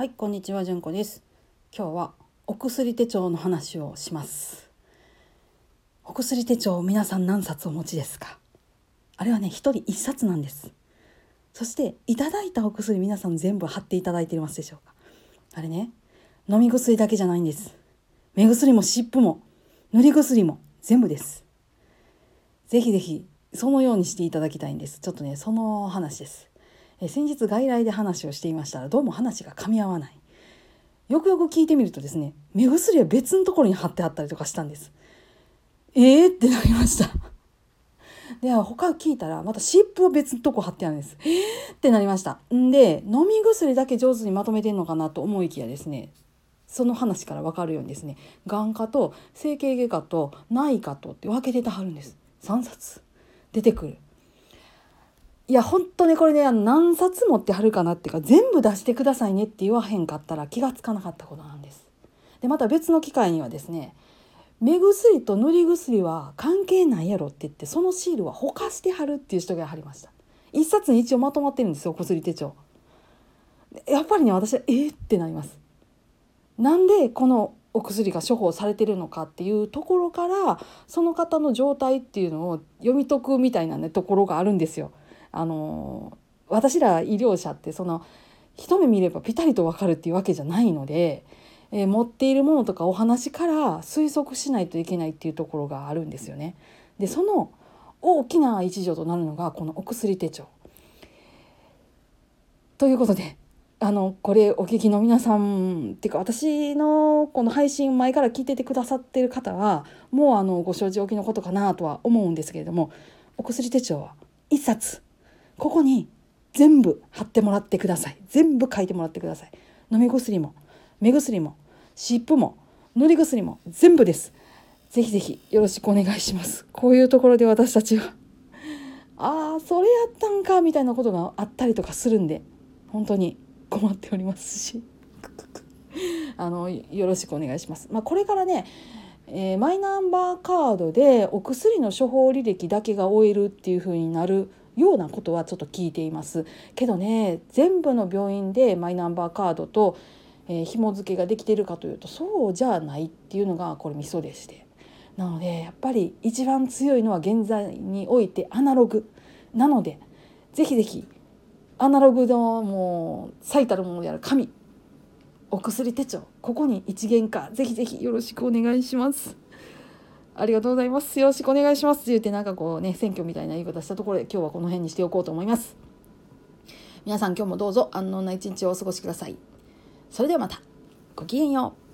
はい、こんにちは、じゅんこです。今日はお薬手帳の話をします。お薬手帳皆さん何冊お持ちですか？あれはね、一人一冊なんです。そしていただいたお薬皆さん全部貼っていただいてますでしょうか？あれね、飲み薬だけじゃないんです。目薬も湿布も塗り薬も全部です。ぜひぜひそのようにしていただきたいんです。ちょっとね、その話です。え先日外来で話をしていました。らどうも話が噛み合わない。よくよく聞いてみるとですね目薬は別のところに貼ってあったりとかしたんです。えーってなりました。で他聞いたらまた湿布は別のとこ貼ってあるんです。えーってなりました。んで飲み薬だけ上手にまとめてんのかなと思いきやですねその話から分かるようにですね眼科と整形外科と内科とって分けてたはるんです。3冊出てくる。いや本当ねこれね何冊持ってはるかなっていうか全部出してくださいねって言わへんかったら気がつかなかったことなんです。でまた別の機会にはですね目薬と塗り薬は関係ないやろって言ってそのシールはほかしてはるっていう人がはりました。一冊に一応まとまってるんですよお薬手帳。やっぱりね私はえー、ってなります。なんでこのお薬が処方されてるのかっていうところからその方の状態っていうのを読み解くみたいなねところがあるんですよ。あの私ら医療者ってその一目見ればピタリと分かるっていうわけじゃないので、えー持っているものとかお話から推測しないといけないっていうところがあるんですよね。でその大きな一助となるのがこのお薬手帳。ということであのこれお聞きの皆さんっていうか私のこの配信前から聞いててくださってる方はもうあのご承知おきのことかなとは思うんですけれどもお薬手帳は1冊ここに全部貼ってもらってください。全部書いてもらってください。飲み薬も目薬も湿布も塗り薬も全部です。ぜひぜひよろしくお願いします。こういうところで私たちは。ああそれやったんかみたいなことがあったりとかするんで本当に困っておりますし。あのよろしくお願いします。まあ、これからね、えーマイナンバーカードでお薬の処方履歴だけが終えるっていう風になるようなことはちょっと聞いています。けどね全部の病院でマイナンバーカードと、えー紐付けができているかというとそうじゃないっていうのがこれミソでして。なのでやっぱり一番強いのは現在においてアナログ。なのでぜひぜひアナログのもう最たるものである紙お薬手帳。ここに一元化。ぜひぜひよろしくお願いします。ありがとうございます。よろしくお願いします。って言ってなんかこうね選挙みたいな言い方したところで今日はこの辺にしておこうと思います。皆さん今日もどうぞ安穏な一日をお過ごしください。それではまた。ごきげんよう。